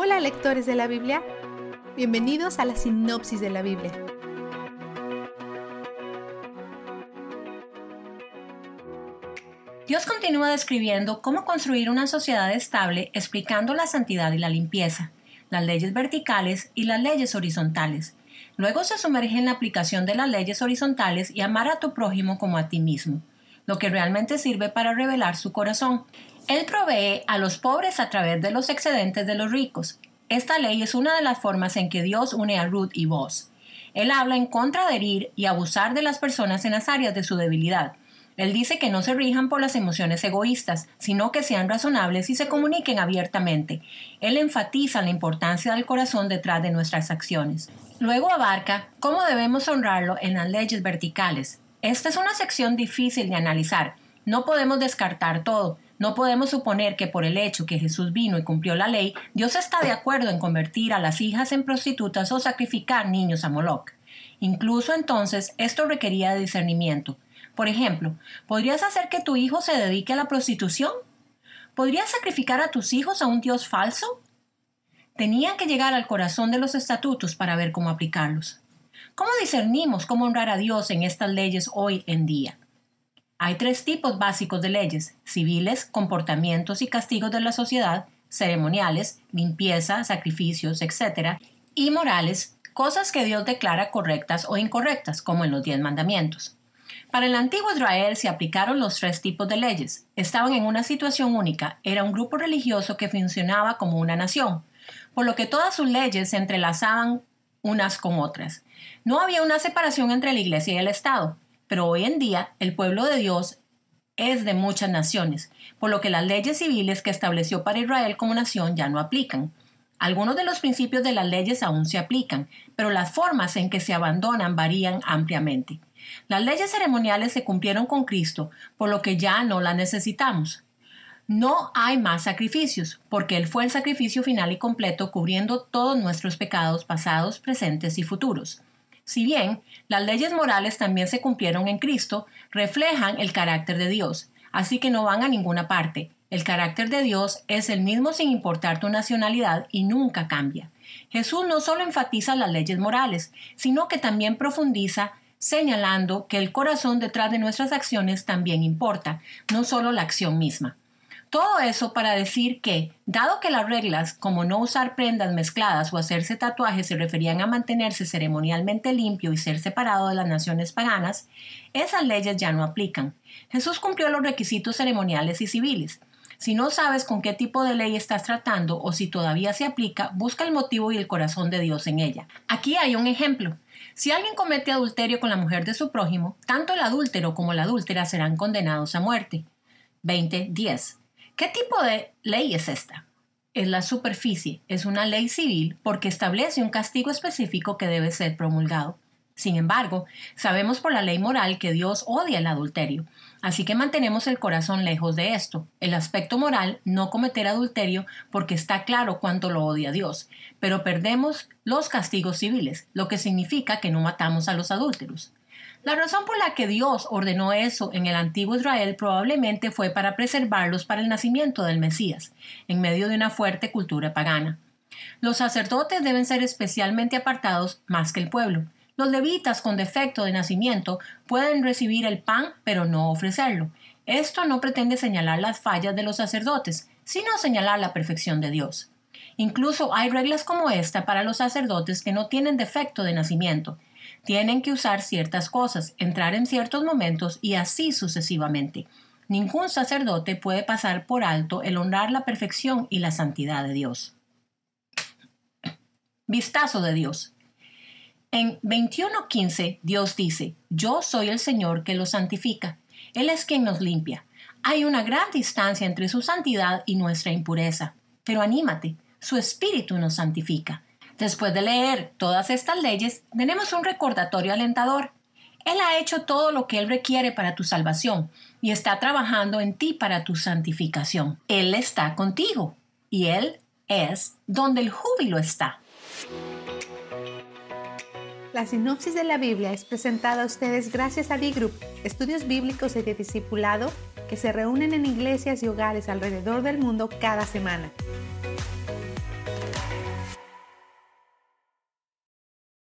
Hola lectores de la Biblia, bienvenidos a la sinopsis de la Biblia. Dios continúa describiendo cómo construir una sociedad estable explicando la santidad y la limpieza, las leyes verticales y las leyes horizontales. Luego se sumerge en la aplicación de las leyes horizontales y amar a tu prójimo como a ti mismo, lo que realmente sirve para revelar su corazón. Él provee a los pobres a través de los excedentes de los ricos. Esta ley es una de las formas en que Dios une a Ruth y vos. Él habla en contra de herir y abusar de las personas en las áreas de su debilidad. Él dice que no se rijan por las emociones egoístas, sino que sean razonables y se comuniquen abiertamente. Él enfatiza la importancia del corazón detrás de nuestras acciones. Luego abarca cómo debemos honrarlo en las leyes verticales. Esta es una sección difícil de analizar. No podemos descartar todo, no podemos suponer que por el hecho que Jesús vino y cumplió la ley, Dios está de acuerdo en convertir a las hijas en prostitutas o sacrificar niños a Moloch. Incluso entonces esto requería discernimiento. Por ejemplo, ¿podrías hacer que tu hijo se dedique a la prostitución? ¿Podrías sacrificar a tus hijos a un Dios falso? Tenían que llegar al corazón de los estatutos para ver cómo aplicarlos. ¿Cómo discernimos cómo honrar a Dios en estas leyes hoy en día? Hay tres tipos básicos de leyes, civiles, comportamientos y castigos de la sociedad, ceremoniales, limpieza, sacrificios, etc., y morales, cosas que Dios declara correctas o incorrectas, como en los diez mandamientos. Para el antiguo Israel se aplicaron los tres tipos de leyes. Estaban en una situación única, era un grupo religioso que funcionaba como una nación, por lo que todas sus leyes se entrelazaban unas con otras. No había una separación entre la iglesia y el Estado pero hoy en día el pueblo de Dios es de muchas naciones, por lo que las leyes civiles que estableció para Israel como nación ya no aplican. Algunos de los principios de las leyes aún se aplican, pero las formas en que se abandonan varían ampliamente. Las leyes ceremoniales se cumplieron con Cristo, por lo que ya no las necesitamos. No hay más sacrificios, porque Él fue el sacrificio final y completo cubriendo todos nuestros pecados pasados, presentes y futuros. Si bien las leyes morales también se cumplieron en Cristo, reflejan el carácter de Dios, así que no van a ninguna parte. El carácter de Dios es el mismo sin importar tu nacionalidad y nunca cambia. Jesús no solo enfatiza las leyes morales, sino que también profundiza señalando que el corazón detrás de nuestras acciones también importa, no solo la acción misma. Todo eso para decir que, dado que las reglas como no usar prendas mezcladas o hacerse tatuajes se referían a mantenerse ceremonialmente limpio y ser separado de las naciones paganas, esas leyes ya no aplican. Jesús cumplió los requisitos ceremoniales y civiles. Si no sabes con qué tipo de ley estás tratando o si todavía se aplica, busca el motivo y el corazón de Dios en ella. Aquí hay un ejemplo. Si alguien comete adulterio con la mujer de su prójimo, tanto el adúltero como la adúltera serán condenados a muerte. 20.10 ¿Qué tipo de ley es esta? Es la superficie, es una ley civil porque establece un castigo específico que debe ser promulgado. Sin embargo, sabemos por la ley moral que Dios odia el adulterio, así que mantenemos el corazón lejos de esto. El aspecto moral, no cometer adulterio porque está claro cuánto lo odia Dios, pero perdemos los castigos civiles, lo que significa que no matamos a los adúlteros. La razón por la que Dios ordenó eso en el antiguo Israel probablemente fue para preservarlos para el nacimiento del Mesías, en medio de una fuerte cultura pagana. Los sacerdotes deben ser especialmente apartados más que el pueblo. Los levitas con defecto de nacimiento pueden recibir el pan pero no ofrecerlo. Esto no pretende señalar las fallas de los sacerdotes, sino señalar la perfección de Dios. Incluso hay reglas como esta para los sacerdotes que no tienen defecto de nacimiento, tienen que usar ciertas cosas, entrar en ciertos momentos y así sucesivamente. Ningún sacerdote puede pasar por alto el honrar la perfección y la santidad de Dios. Vistazo de Dios. En 21.15 Dios dice, Yo soy el Señor que los santifica. Él es quien nos limpia. Hay una gran distancia entre su santidad y nuestra impureza. Pero anímate, su Espíritu nos santifica. Después de leer todas estas leyes, tenemos un recordatorio alentador. Él ha hecho todo lo que Él requiere para tu salvación y está trabajando en ti para tu santificación. Él está contigo y Él es donde el júbilo está. La sinopsis de la Biblia es presentada a ustedes gracias a D-Group, estudios bíblicos y de discipulado que se reúnen en iglesias y hogares alrededor del mundo cada semana.